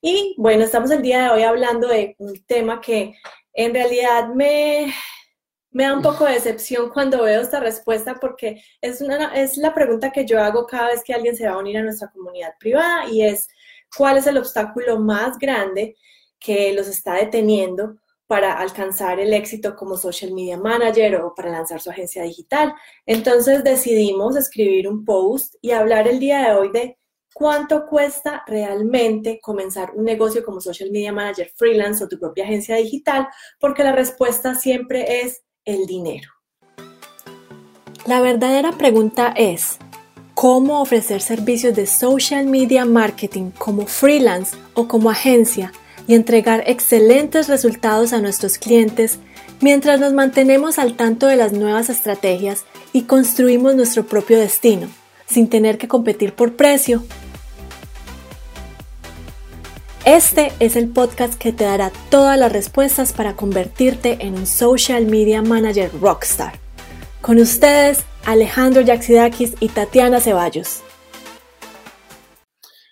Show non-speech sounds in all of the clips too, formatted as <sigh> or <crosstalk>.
Y bueno, estamos el día de hoy hablando de un tema que en realidad me, me da un poco de decepción cuando veo esta respuesta porque es, una, es la pregunta que yo hago cada vez que alguien se va a unir a nuestra comunidad privada y es, ¿cuál es el obstáculo más grande que los está deteniendo para alcanzar el éxito como social media manager o para lanzar su agencia digital. Entonces decidimos escribir un post y hablar el día de hoy de cuánto cuesta realmente comenzar un negocio como social media manager freelance o tu propia agencia digital, porque la respuesta siempre es el dinero. La verdadera pregunta es, ¿cómo ofrecer servicios de social media marketing como freelance o como agencia? y entregar excelentes resultados a nuestros clientes mientras nos mantenemos al tanto de las nuevas estrategias y construimos nuestro propio destino, sin tener que competir por precio. Este es el podcast que te dará todas las respuestas para convertirte en un social media manager rockstar. Con ustedes, Alejandro Yaxidakis y Tatiana Ceballos.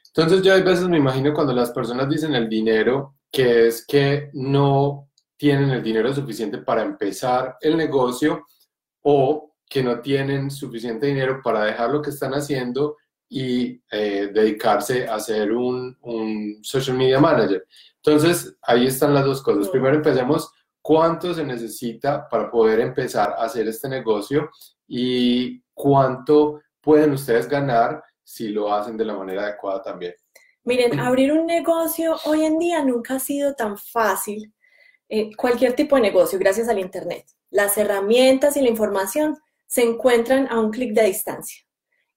Entonces yo a veces me imagino cuando las personas dicen el dinero, que es que no tienen el dinero suficiente para empezar el negocio o que no tienen suficiente dinero para dejar lo que están haciendo y eh, dedicarse a ser un, un, social media manager. Entonces, ahí están las dos cosas. Primero empecemos cuánto se necesita para poder empezar a hacer este negocio y cuánto pueden ustedes ganar si lo hacen de la manera adecuada también. Miren, abrir un negocio hoy en día nunca ha sido tan fácil. Eh, cualquier tipo de negocio, gracias al Internet. Las herramientas y la información se encuentran a un clic de distancia.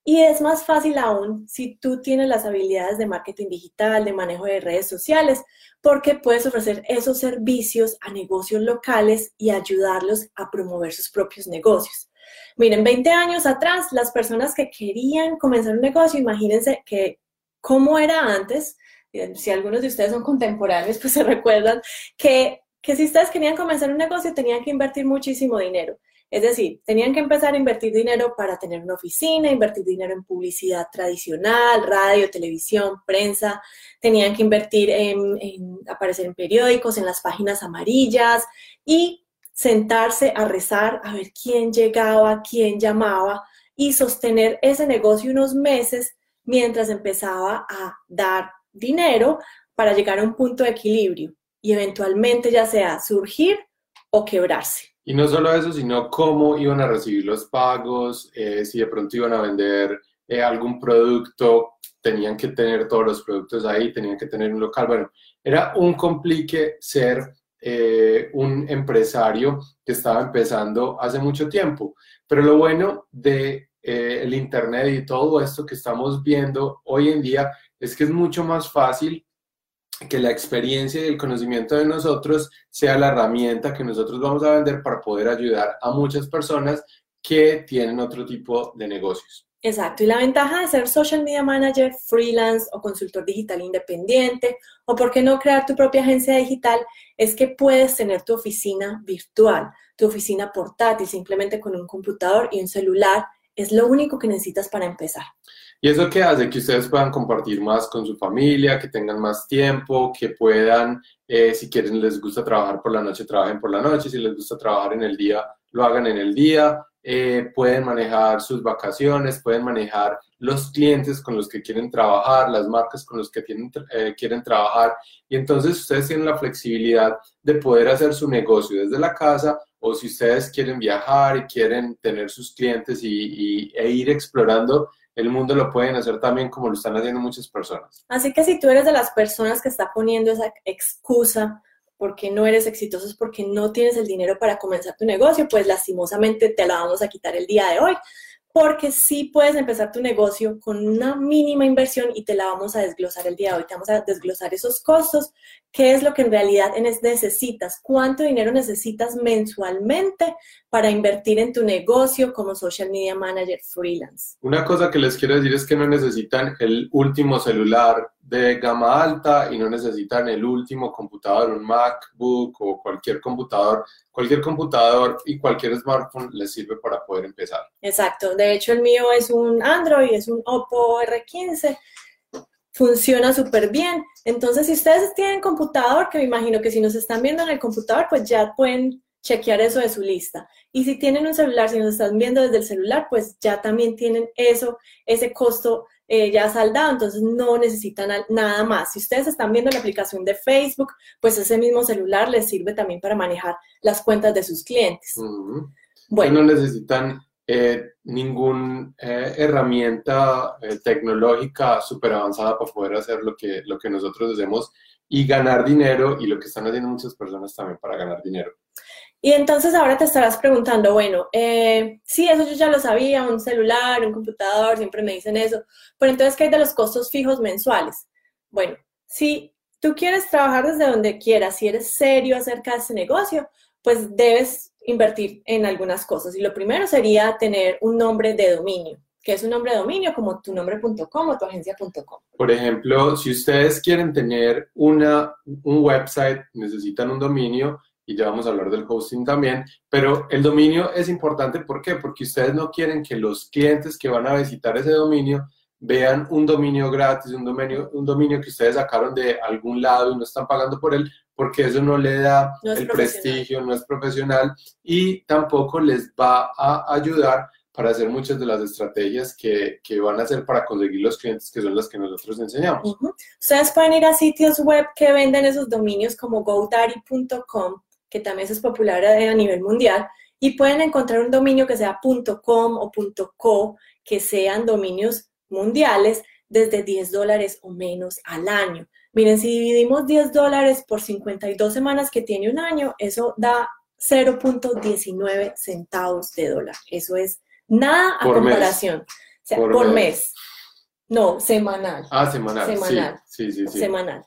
Y es más fácil aún si tú tienes las habilidades de marketing digital, de manejo de redes sociales, porque puedes ofrecer esos servicios a negocios locales y ayudarlos a promover sus propios negocios. Miren, 20 años atrás, las personas que querían comenzar un negocio, imagínense que cómo era antes, eh, si algunos de ustedes son contemporáneos, pues se recuerdan que, que si ustedes querían comenzar un negocio tenían que invertir muchísimo dinero. Es decir, tenían que empezar a invertir dinero para tener una oficina, invertir dinero en publicidad tradicional, radio, televisión, prensa, tenían que invertir en, aparecer en periódicos, en las páginas amarillas y sentarse a rezar, a ver quién llegaba, quién llamaba y sostener ese negocio unos meses mientras empezaba a dar dinero para llegar a un punto de equilibrio y eventualmente ya sea surgir o quebrarse. Y no solo eso, sino cómo iban a recibir los pagos, eh, si de pronto iban a vender eh, algún producto, tenían que tener todos los productos ahí, tenían que tener un local. Bueno, era un complique ser eh, un empresario que estaba empezando hace mucho tiempo. Pero lo bueno de eh, el Internet y todo esto que estamos viendo hoy en día es que es mucho más fácil que la experiencia y el conocimiento de nosotros sea la herramienta que nosotros vamos a vender para poder ayudar a muchas personas que tienen otro tipo de negocios. Exacto, y la ventaja de ser social media manager, freelance o consultor digital independiente, o por qué no crear tu propia agencia digital, es que puedes tener tu oficina virtual, tu oficina portátil, simplemente con un computador y un celular. Es lo único que necesitas para empezar. Y eso que hace que ustedes puedan compartir más con su familia, que tengan más tiempo, que puedan, eh, si quieren, les gusta trabajar por la noche, trabajen por la noche, si les gusta trabajar en el día, lo hagan en el día, eh, pueden manejar sus vacaciones, pueden manejar los clientes con los que quieren trabajar, las marcas con los que tienen, eh, quieren trabajar. Y entonces ustedes tienen la flexibilidad de poder hacer su negocio desde la casa o si ustedes quieren viajar y quieren tener sus clientes y, e ir explorando el mundo lo pueden hacer también como lo están haciendo muchas personas. Así que si tú eres de las personas que está poniendo esa excusa porque no eres exitoso, es porque no tienes el dinero para comenzar tu negocio, pues lastimosamente te la vamos a quitar el día de hoy, porque sí puedes empezar tu negocio con una mínima inversión y te la vamos a desglosar el día de hoy. Te vamos a desglosar esos costos, qué es lo que en realidad necesitas, cuánto dinero necesitas mensualmente para invertir en tu negocio como social media manager freelance. Una cosa que les quiero decir es que no necesitan el último celular de gama alta y no necesitan el último computador, un MacBook o cualquier computador. Cualquier computador y cualquier smartphone les sirve para poder empezar. Exacto. De hecho, el mío es un Android, es un Oppo R15 funciona súper bien. Entonces, si ustedes tienen computador, que me imagino que si nos están viendo en el computador, pues ya pueden chequear eso de su lista. Y si tienen un celular, si nos están viendo desde el celular, pues ya también tienen eso, ese costo eh, ya saldado, entonces no necesitan nada más. Si ustedes están viendo la aplicación de Facebook, pues ese mismo celular les sirve también para manejar las cuentas de sus clientes. Bueno, no necesitan eh, ninguna eh, herramienta tecnológica súper avanzada para poder hacer lo que, lo que nosotros hacemos y ganar dinero y lo que están haciendo muchas personas también para ganar dinero. Y entonces ahora te estarás preguntando, bueno, eh, sí, eso yo ya lo sabía, un celular, un computador, siempre me dicen eso, pero entonces, ¿qué hay de los costos fijos mensuales? Bueno, si tú quieres trabajar desde donde quieras, si eres serio acerca de ese negocio, pues debes invertir en algunas cosas. Y lo primero sería tener un nombre de dominio, que es un nombre de dominio como tu nombre.com o tu agencia.com. Por ejemplo, si ustedes quieren tener una, un website, necesitan un dominio, y ya vamos a hablar del hosting también, pero el dominio es importante, ¿por qué? Porque ustedes no quieren que los clientes que van a visitar ese dominio vean un dominio gratis, un dominio, un dominio que ustedes sacaron de algún lado y no están pagando por él, porque eso no le da el prestigio, no es profesional y tampoco les va a ayudar para hacer muchas de las estrategias que, que, van a hacer para conseguir los clientes que son las que nosotros enseñamos. Ustedes pueden ir a sitios web que venden esos dominios como godaddy.com que también es popular a, nivel mundial, y pueden encontrar un dominio que sea .com o .co, que sean dominios mundiales desde 10 dólares o menos al año. Miren, si dividimos 10 dólares por 52 semanas que tiene un año, eso da 0.19 centavos de dólar. Eso es nada a comparación. O sea, por, mes. No, semanal. Ah, semanal. Semanal. Sí, sí, sí, Semanal.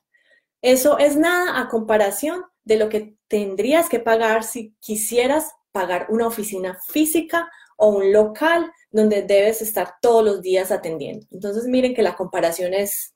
Eso es nada a comparación de lo que tendrías que pagar si quisieras pagar una oficina física o un local donde debes estar todos los días atendiendo. Entonces, miren que la comparación es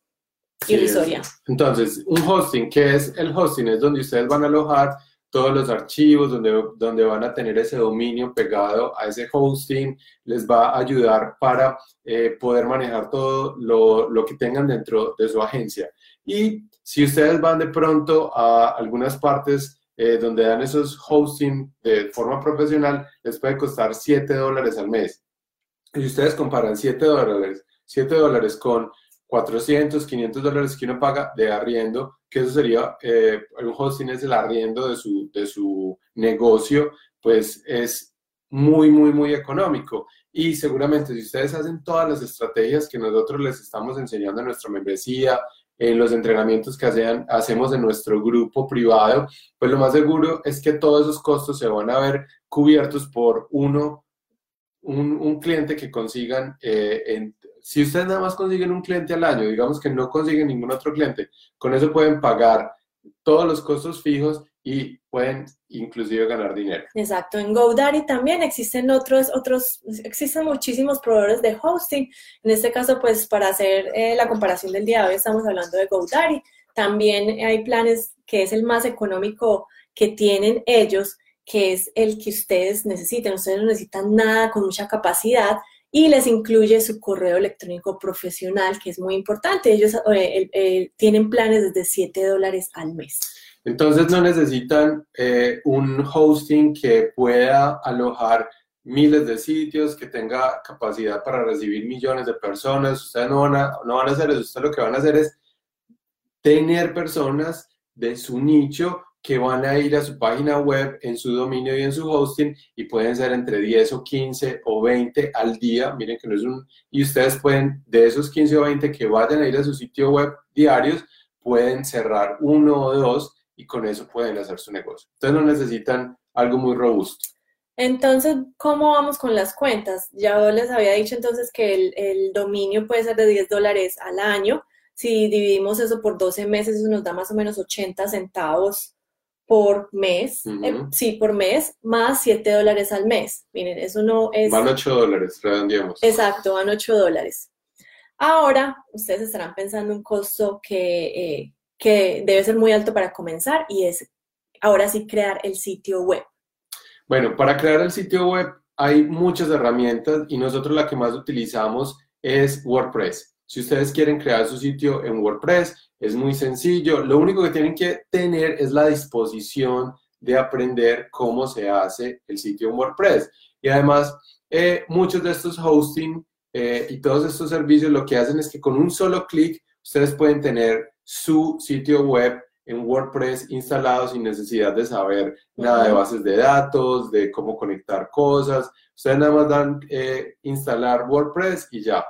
irrisoria. Entonces, un hosting, ¿qué es el hosting? Es donde ustedes van a alojar todos los archivos, donde, donde van a tener ese dominio pegado a ese hosting, les va a ayudar para eh, poder manejar todo lo, lo que tengan dentro de su agencia. Y si ustedes van de pronto a algunas partes eh, donde dan esos hosting de forma profesional, les puede costar 7 dólares al mes. Y ustedes comparan 7 dólares, 7 dólares con 400, 500 dólares que uno paga de arriendo, que eso sería, eh, un hosting es el arriendo de su, de su negocio, pues es muy, muy, muy económico. Y seguramente si ustedes hacen todas las estrategias que nosotros les estamos enseñando en nuestra membresía, en los entrenamientos que hacemos en nuestro grupo privado, pues lo más seguro es que todos esos costos se van a ver cubiertos por uno, un, cliente que consigan, eh, si ustedes nada más consiguen un cliente al año, digamos que no consiguen ningún otro cliente, con eso pueden pagar todos los costos fijos y pueden inclusive ganar dinero. Exacto, en GoDaddy también existen otros, otros, existen muchísimos proveedores de hosting. En este caso, pues para hacer eh, la comparación del día de hoy estamos hablando de GoDaddy. También hay planes que es el más económico que tienen ellos, que es el que ustedes necesiten. Ustedes no necesitan nada con mucha capacidad y les incluye su correo electrónico profesional, que es muy importante. Ellos eh, eh, tienen planes desde 7 dólares al mes. Entonces no necesitan eh, un hosting que pueda alojar miles de sitios, que tenga capacidad para recibir millones de personas. Ustedes no van a, no van a hacer eso, ustedes lo que van a hacer es tener personas de su nicho que van a ir a su página web, en su dominio y en su hosting, y pueden ser entre 10 o 15 o 20 al día. Miren que no es un... Y ustedes pueden, de esos 15 o 20 que vayan a ir a su sitio web diarios, pueden cerrar uno o dos y con eso pueden hacer su negocio. Entonces no necesitan algo muy robusto. Entonces, ¿cómo vamos con las cuentas? Ya les había dicho entonces que el, dominio puede ser de 10 dólares al año. Si dividimos eso por 12 meses, eso nos da más o menos 80 centavos por mes. Eh, sí, por mes, más 7 dólares al mes. Miren, eso no es... Van 8 dólares, redondeamos. Exacto, van 8 dólares. Ahora, ustedes estarán pensando un costo que, eh, que debe ser muy alto para comenzar y es ahora sí crear el sitio web. Bueno, para crear el sitio web hay muchas herramientas y nosotros la que más utilizamos es WordPress. si ustedes quieren crear su sitio en WordPress, es muy sencillo. Lo único que tienen que tener es la disposición de aprender cómo se hace el sitio en WordPress. Y además, eh, muchos de estos hosting eh, y todos estos servicios lo que hacen es que con un solo clic ustedes pueden tener su sitio web en WordPress instalado sin necesidad de saber nada de bases de datos, de cómo conectar cosas. Ustedes nada más dan eh, instalar WordPress y ya.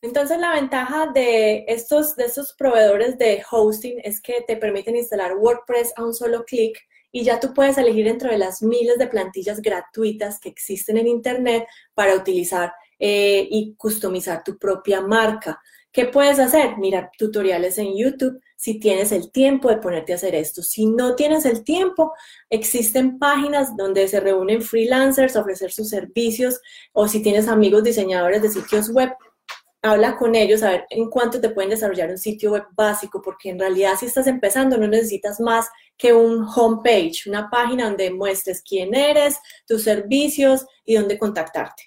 Entonces la ventaja de estos, de estos proveedores de hosting es que te permiten instalar WordPress a un solo clic y ya tú puedes elegir dentro de las miles de plantillas gratuitas que existen en Internet para utilizar eh, y customizar tu propia marca. ¿Qué puedes hacer? Mirar tutoriales en YouTube si tienes el tiempo de ponerte a hacer esto. Si no tienes el tiempo, existen páginas donde se reúnen freelancers a ofrecer sus servicios o si tienes amigos diseñadores de sitios web, habla con ellos a ver en cuánto te pueden desarrollar un sitio web básico, porque en realidad si estás empezando no necesitas más que un homepage, una página donde muestres quién eres, tus servicios y dónde contactarte.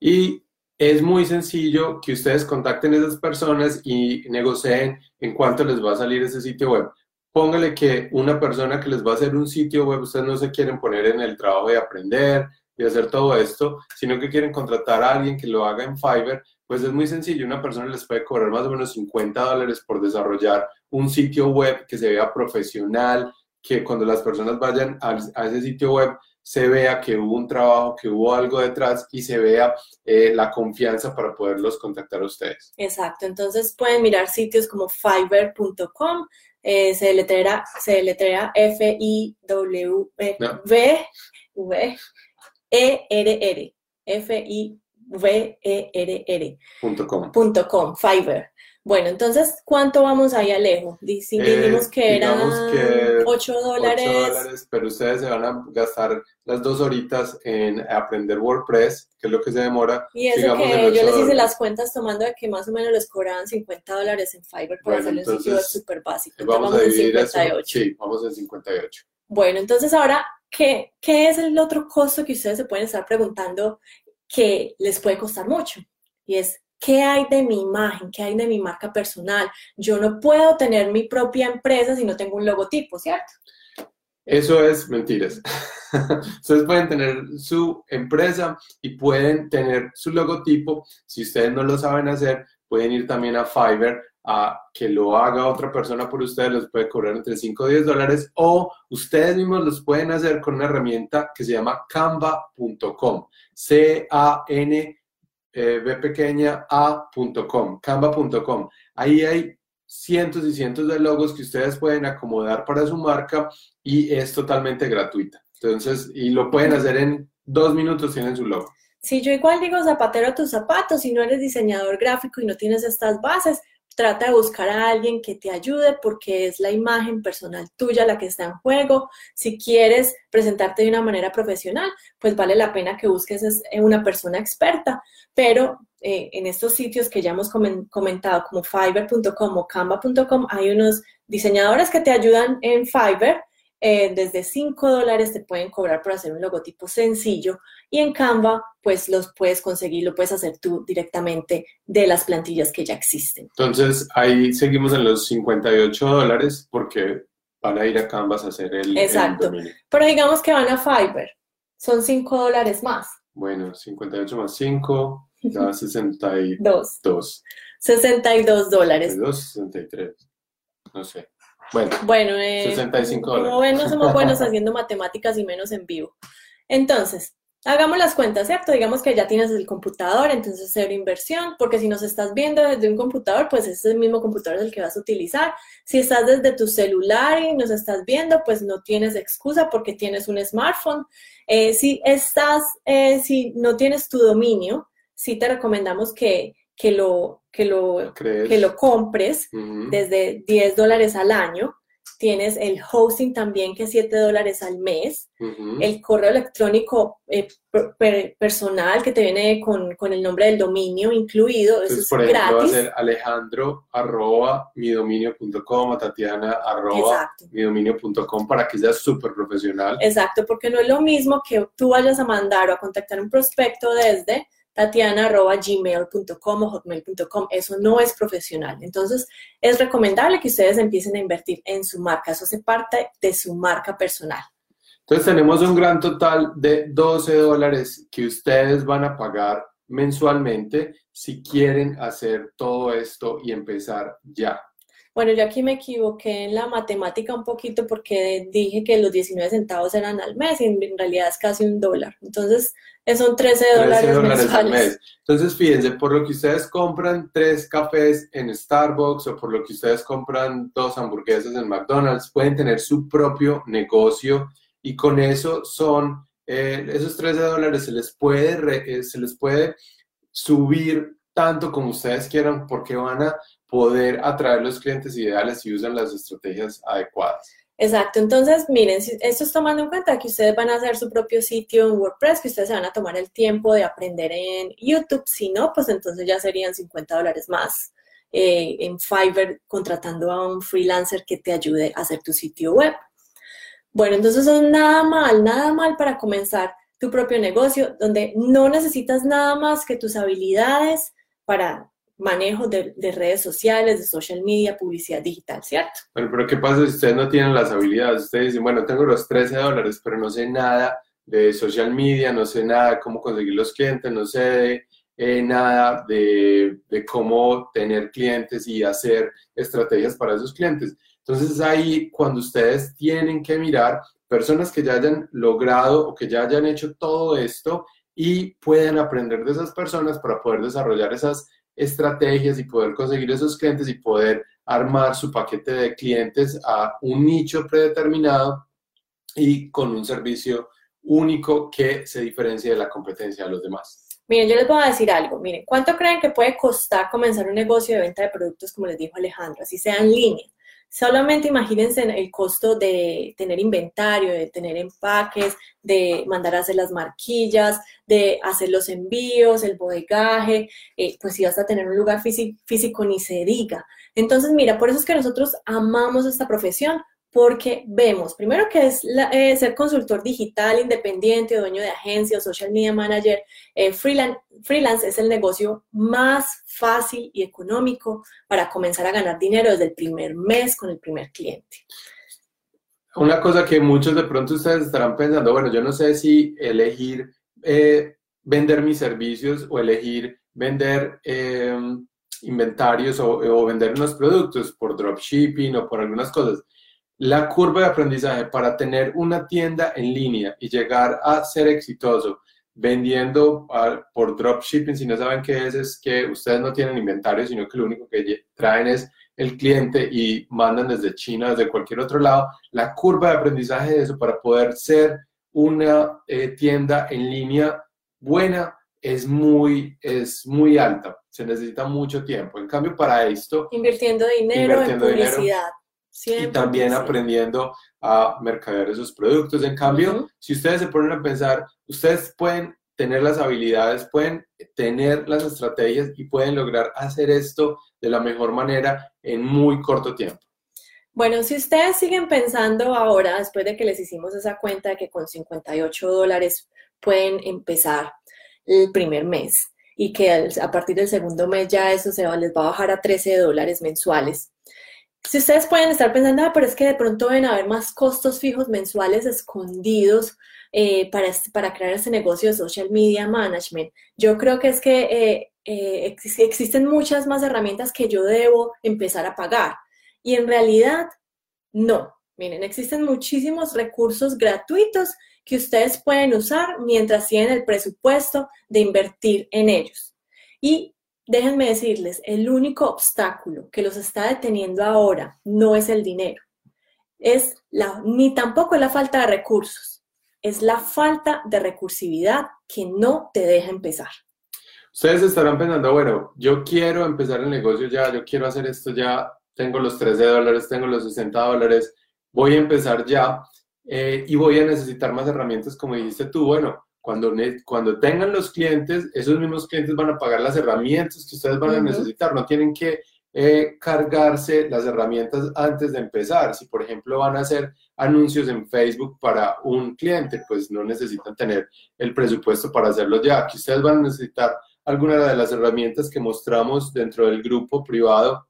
Y es muy sencillo que ustedes contacten a esas personas y negocien en cuánto les va a salir ese sitio web. Póngale que una persona que les va a hacer un sitio web, ustedes no se quieren poner en el trabajo de aprender, de hacer todo esto, sino que quieren contratar a alguien que lo haga en Fiverr, pues es muy sencillo. Una persona les puede cobrar más o menos 50 dólares por desarrollar un sitio web que se vea profesional, que cuando las personas vayan a, ese sitio web se vea que hubo un trabajo, que hubo algo detrás y se vea eh, la confianza para poderlos contactar a ustedes. Exacto, entonces pueden mirar sitios como fiverr.com, eh, se letrera, se F-I-W-V, E-R-R, F-I-V-E-R-R. Punto com. Fiverr. Bueno, entonces, ¿cuánto vamos ahí, Alejo? Eh, dijimos que eran 8 dólares. Pero ustedes se van a gastar las dos horitas en aprender WordPress, que es lo que se demora. Y eso que yo les hice las cuentas tomando de que más o menos les cobraban 50 dólares en Fiverr por hacer un sitio súper básico. vamos, a dividir en 58. sí, vamos en 58. Bueno, entonces ahora, ¿qué, ¿qué es el otro costo que ustedes se pueden estar preguntando que les puede costar mucho? Y es ¿Qué hay de mi imagen? ¿Qué hay de mi marca personal? Yo no puedo tener mi propia empresa si no tengo un logotipo, ¿cierto? Eso es mentiras. <laughs> ustedes pueden tener su empresa y pueden tener su logotipo. Si ustedes no lo saben hacer, pueden ir también a Fiverr a que lo haga otra persona por ustedes, les puede cobrar entre 5 o 10 dólares o ustedes mismos los pueden hacer con una herramienta que se llama canva.com. C-A-N eh, bpequeña.a.com, canva.com. Ahí hay cientos y cientos de logos que ustedes pueden acomodar para su marca y es totalmente gratuita. Entonces, y lo pueden hacer en dos minutos, tienen su logo. Si yo igual digo zapatero a tus zapatos, si no eres diseñador gráfico y no tienes estas bases, Trata de buscar a alguien que te ayude porque es la imagen personal tuya la que está en juego. Si quieres presentarte de una manera profesional, pues vale la pena que busques una persona experta. Pero eh, en estos sitios que ya hemos comentado, como fiverr.com o canva.com, hay unos diseñadores que te ayudan en Fiverr eh, desde 5 dólares te pueden cobrar por hacer un logotipo sencillo y en Canva pues los puedes conseguir, lo puedes hacer tú directamente de las plantillas que ya existen. Entonces ahí seguimos en los 58 dólares porque van a ir a Canvas a hacer el, Exacto. Pero digamos que van a Fiverr, son 5 dólares más. Bueno, 58 más 5 da 62. 62 dólares. 62, 63. No sé. Bueno, 65 eh, como ven, no somos <laughs> buenos haciendo matemáticas y menos en vivo. Entonces, hagamos las cuentas, ¿cierto? Digamos que ya tienes el computador, entonces cero inversión, porque si nos estás viendo desde un computador, pues es el mismo computador el que vas a utilizar. Si estás desde tu celular y nos estás viendo, pues no tienes excusa porque tienes un smartphone. Eh, si estás, eh, si no tienes tu dominio, sí te recomendamos que que lo, que lo, que lo compres desde 10 dólares al año. Tienes el hosting también, que es 7 dólares al mes. El correo electrónico eh, personal que te viene con, con, el nombre del dominio incluido. eso es por ejemplo, gratis. va a ser alejandro arroba midominio.com tatiana arroba midominio.com para que sea súper profesional. Exacto, porque no es lo mismo que tú vayas a mandar o a contactar un prospecto desde tatiana.gmail.com o hotmail.com. Eso no es profesional. Entonces, es recomendable que ustedes empiecen a invertir en su marca. Eso hace parte de su marca personal. Entonces, tenemos un gran total de 12 dólares que ustedes van a pagar mensualmente si quieren hacer todo esto y empezar ya. Bueno, yo aquí me equivoqué en la matemática un poquito porque dije que los 19 centavos eran al mes y en realidad es casi un dólar. Entonces, son 13 dólares, mensuales. mes. Entonces, fíjense, por lo que ustedes compran tres cafés en Starbucks o por lo que ustedes compran dos hamburguesas en McDonald's, pueden tener su propio negocio y con eso son, eh, esos 13 dólares se les puede, eh, se les puede subir tanto como ustedes quieran porque van a poder atraer los clientes ideales y usan las estrategias adecuadas. Exacto, entonces miren, esto es tomando en cuenta que ustedes van a hacer su propio sitio en WordPress, que ustedes se van a tomar el tiempo de aprender en YouTube, si no, pues entonces ya serían 50 dólares más eh, en Fiverr contratando a un freelancer que te ayude a hacer tu sitio web. Bueno, entonces es nada mal, nada mal para comenzar tu propio negocio, donde no necesitas nada más que tus habilidades para manejo de, redes sociales, de social media, publicidad digital, ¿cierto? Bueno, pero ¿qué pasa si ustedes no tienen las habilidades? Ustedes dicen, bueno, tengo los 13 dólares, pero no sé nada de social media, no sé nada de cómo conseguir los clientes, no sé eh, nada de, de, cómo tener clientes y hacer estrategias para esos clientes. Entonces es ahí cuando ustedes tienen que mirar personas que ya hayan logrado o que ya hayan hecho todo esto y pueden aprender de esas personas para poder desarrollar esas estrategias y poder conseguir esos clientes y poder armar su paquete de clientes a un nicho predeterminado y con un servicio único que se diferencie de la competencia de los demás. Miren, yo les voy a decir algo. Miren, ¿cuánto creen que puede costar comenzar un negocio de venta de productos, como les dijo Alejandro, así sea en línea? Solamente imagínense el costo de tener inventario, de tener empaques, de mandar a hacer las marquillas, de hacer los envíos, el bodegaje, eh, pues si vas a tener un lugar físico ni se diga. Entonces, mira, por eso es que nosotros amamos esta profesión, porque vemos, primero que es eh, ser consultor digital, independiente, dueño de agencia o social media manager, eh, freelance, freelance es el negocio más fácil y económico para comenzar a ganar dinero desde el primer mes con el primer cliente. Una cosa que muchos de pronto ustedes estarán pensando, bueno, yo no sé si elegir eh, vender mis servicios o elegir vender inventarios o, o vender unos productos por dropshipping o por algunas cosas la curva de aprendizaje para tener una tienda en línea y llegar a ser exitoso vendiendo por dropshipping, si no saben qué es, es que ustedes no tienen inventario, sino que lo único que traen es el cliente y mandan desde China, desde cualquier otro lado. La curva de aprendizaje de eso para poder ser una eh, tienda en línea buena es muy, es muy alta. Se necesita mucho tiempo. En cambio, para esto... Invirtiendo dinero en publicidad y también aprendiendo a mercadear esos productos. En cambio, si ustedes se ponen a pensar, ustedes pueden tener las habilidades, pueden tener las estrategias y pueden lograr hacer esto de la mejor manera en muy corto tiempo. Bueno, si ustedes siguen pensando ahora, después de que les hicimos esa cuenta de que con 58 dólares pueden empezar el primer mes y que a partir del segundo mes ya eso se les va a bajar a 13 dólares mensuales, si ustedes pueden estar pensando, ah, pero es que de pronto deben haber más costos fijos mensuales escondidos eh, para, para crear este negocio de social media management, yo creo que es que eh, eh, existen muchas más herramientas que yo debo empezar a pagar. Y en realidad, no. Miren, existen muchísimos recursos gratuitos que ustedes pueden usar mientras tienen el presupuesto de invertir en ellos. Y déjenme decirles, el único obstáculo que los está deteniendo ahora no es el dinero, es la, ni tampoco es la falta de recursos, es la falta de recursividad que no te deja empezar. Ustedes estarán pensando, bueno, yo quiero empezar el negocio ya, yo quiero hacer esto ya, tengo los 13 dólares, tengo los 60 dólares, voy a empezar ya eh, y voy a necesitar más herramientas como dijiste tú. Bueno, cuando, cuando tengan los clientes, esos mismos clientes van a pagar las herramientas que ustedes van a necesitar. No tienen que eh, cargarse las herramientas antes de empezar. Si, por ejemplo, van a hacer anuncios en Facebook para un cliente, pues no necesitan tener el presupuesto para hacerlo ya. Aquí ustedes van a necesitar alguna de las herramientas que mostramos dentro del grupo privado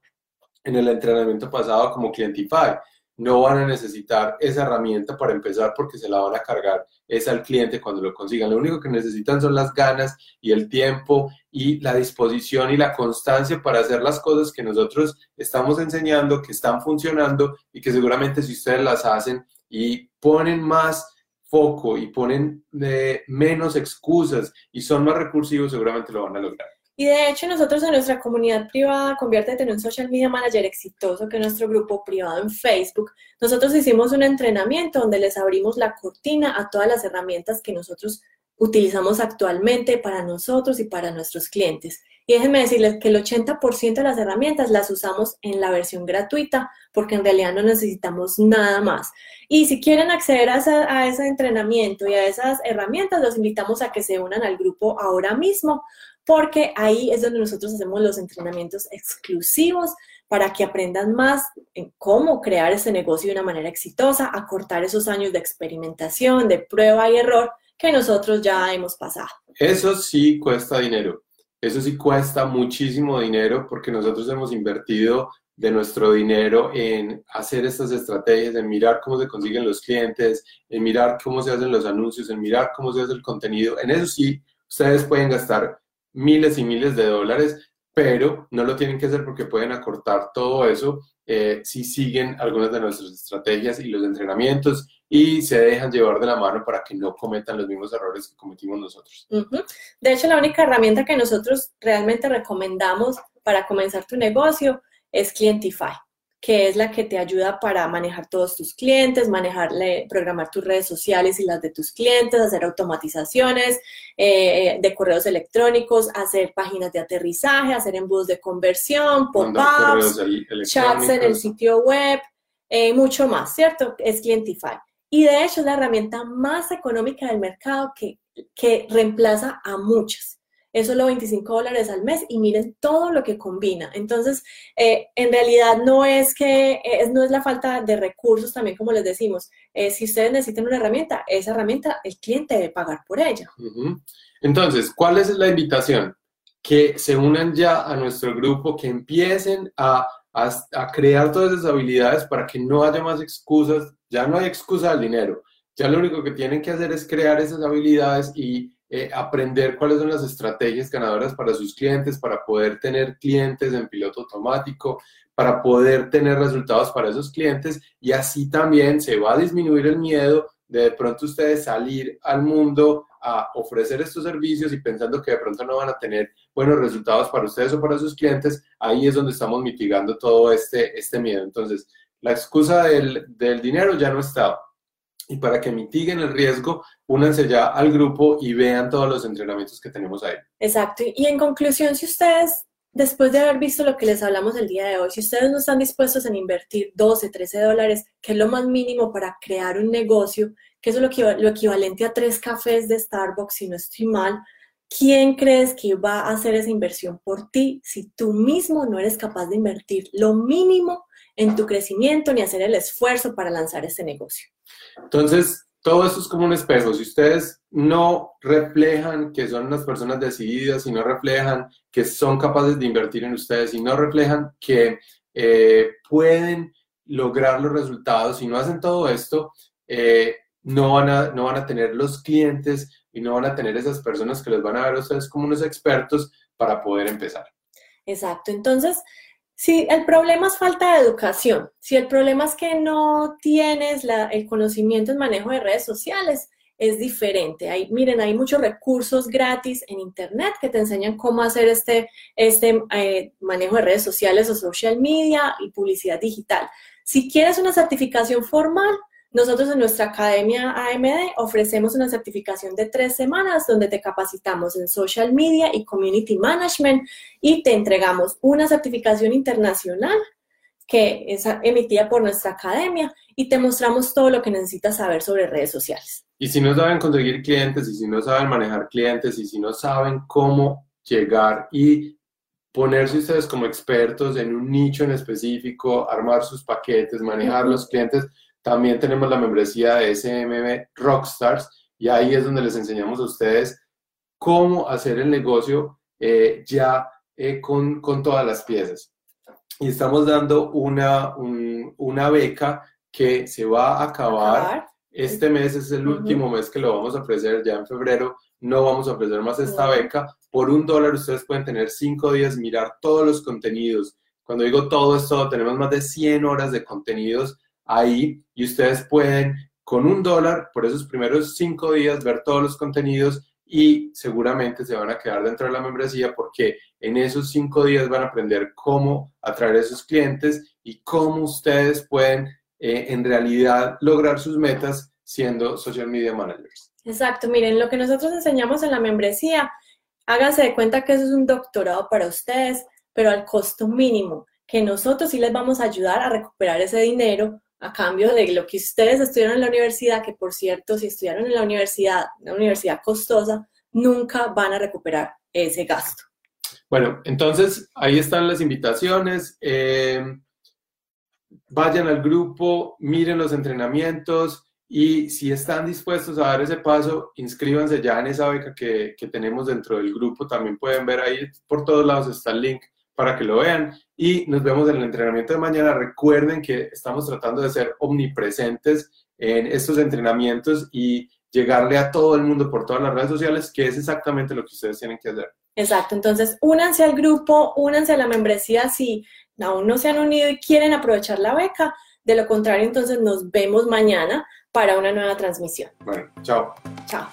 en el entrenamiento pasado como Clientify no van a necesitar esa herramienta para empezar porque se la van a cargar es al cliente cuando lo consigan. Lo único que necesitan son las ganas y el tiempo y la disposición y la constancia para hacer las cosas que nosotros estamos enseñando, que están funcionando y que seguramente si ustedes las hacen y ponen más foco y ponen eh, menos excusas y son más recursivos, seguramente lo van a lograr. Y de hecho nosotros en nuestra comunidad privada, Conviértete en un social media manager exitoso, que es nuestro grupo privado en Facebook, nosotros hicimos un entrenamiento donde les abrimos la cortina a todas las herramientas que nosotros utilizamos actualmente para nosotros y para nuestros clientes. Y déjenme decirles que el 80% de las herramientas las usamos en la versión gratuita porque en realidad no necesitamos nada más. Y si quieren acceder a, ese entrenamiento y a esas herramientas, los invitamos a que se unan al grupo ahora mismo porque ahí es donde nosotros hacemos los entrenamientos exclusivos para que aprendan más en cómo crear ese negocio de una manera exitosa, acortar esos años de experimentación, de prueba y error que nosotros ya hemos pasado. Eso sí cuesta dinero. Eso sí cuesta muchísimo dinero porque nosotros hemos invertido de nuestro dinero en hacer estas estrategias, en mirar cómo se consiguen los clientes, en mirar cómo se hacen los anuncios, en mirar cómo se hace el contenido. En eso sí, ustedes pueden gastar miles y miles de dólares, pero no lo tienen que hacer porque pueden acortar todo eso eh, si siguen algunas de nuestras estrategias y los entrenamientos y se dejan llevar de la mano para que no cometan los mismos errores que cometimos nosotros. De hecho, la única herramienta que nosotros realmente recomendamos para comenzar tu negocio es Clientify que es la que te ayuda para manejar todos tus clientes, manejarle, programar tus redes sociales y las de tus clientes, hacer automatizaciones eh, de correos electrónicos, hacer páginas de aterrizaje, hacer embudos de conversión, pop-ups, chats en el sitio web, eh, mucho más, ¿cierto? Es Clientify. Y de hecho es la herramienta más económica del mercado que, que reemplaza a muchas es solo 25 dólares al mes y miren todo lo que combina. Entonces, eh, en realidad no es que, es, no es la falta de recursos también, como les decimos. Eh, si ustedes necesitan una herramienta, esa herramienta el cliente debe pagar por ella. Entonces, ¿cuál es la invitación? Que se unan ya a nuestro grupo, que empiecen a, a crear todas esas habilidades para que no haya más excusas. Ya no hay excusa al dinero. Ya lo único que tienen que hacer es crear esas habilidades y eh, aprender cuáles son las estrategias ganadoras para sus clientes, para poder tener clientes en piloto automático, para poder tener resultados para esos clientes y así también se va a disminuir el miedo de de pronto ustedes salir al mundo a ofrecer estos servicios y pensando que de pronto no van a tener buenos resultados para ustedes o para sus clientes, ahí es donde estamos mitigando todo este, este miedo. Entonces, la excusa del, del dinero ya no está y para que mitiguen el riesgo, únanse ya al grupo y vean todos los entrenamientos que tenemos ahí. Exacto. Y en conclusión, si ustedes, después de haber visto lo que les hablamos el día de hoy, si ustedes no están dispuestos a invertir 12, 13 dólares, que es lo más mínimo para crear un negocio, que es lo, equivalente a tres cafés de Starbucks, si no estoy mal, ¿quién crees que va a hacer esa inversión por ti si tú mismo no eres capaz de invertir lo mínimo en tu crecimiento ni hacer el esfuerzo para lanzar este negocio? Entonces, todo esto es como un espejo. Si ustedes no reflejan que son unas personas decididas, y no reflejan que son capaces de invertir en ustedes, y no reflejan que eh, pueden lograr los resultados, si no hacen todo esto, eh, no, van a, no van a tener los clientes y no van a tener esas personas que les van a ver a ustedes como unos expertos para poder empezar. Exacto. Entonces, si el problema es falta de educación, si el problema es que no tienes el conocimiento en manejo de redes sociales, es diferente. Hay, miren, hay muchos recursos gratis en Internet que te enseñan cómo hacer este, este eh, manejo de redes sociales o social media y publicidad digital. Si quieres una certificación formal, nosotros en nuestra academia AMD ofrecemos una certificación de tres semanas donde te capacitamos en social media y community management y te entregamos una certificación internacional que es emitida por nuestra academia y te mostramos todo lo que necesitas saber sobre redes sociales. Y si no saben conseguir clientes y si no saben manejar clientes y si no saben cómo llegar y ponerse ustedes como expertos en un nicho en específico, armar sus paquetes, manejar los clientes. También tenemos la membresía de SMM Rockstars y ahí es donde les enseñamos a ustedes cómo hacer el negocio eh, ya eh, con, con, todas las piezas. Y estamos dando una, una beca que se va a acabar. Este mes es el último mes que lo vamos a ofrecer, ya en febrero no vamos a ofrecer más esta beca. Por un dólar ustedes pueden tener cinco días, mirar todos los contenidos. Cuando digo todo esto, tenemos más de 100 horas de contenidos ahí y ustedes pueden con un dólar por esos primeros cinco días ver todos los contenidos y seguramente se van a quedar dentro de la membresía porque en esos cinco días van a aprender cómo atraer a esos clientes y cómo ustedes pueden eh, en realidad lograr sus metas siendo social media managers. Exacto, miren, lo que nosotros enseñamos en la membresía, háganse de cuenta que eso es un doctorado para ustedes, pero al costo mínimo, que nosotros sí les vamos a ayudar a recuperar ese dinero a cambio de lo que ustedes estudiaron en la universidad, que por cierto, si estudiaron en la universidad, una universidad costosa, nunca van a recuperar ese gasto. Bueno, entonces ahí están las invitaciones. Eh, vayan al grupo, miren los entrenamientos y si están dispuestos a dar ese paso, inscríbanse ya en esa beca que, que tenemos dentro del grupo. También pueden ver ahí por todos lados está el link para que lo vean y nos vemos en el entrenamiento de mañana. Recuerden que estamos tratando de ser omnipresentes en estos entrenamientos y llegarle a todo el mundo por todas las redes sociales, que es exactamente lo que ustedes tienen que hacer. Exacto, entonces únanse al grupo, únanse a la membresía si aún no se han unido y quieren aprovechar la beca. De lo contrario, entonces nos vemos mañana para una nueva transmisión. Bueno, chao. Chao.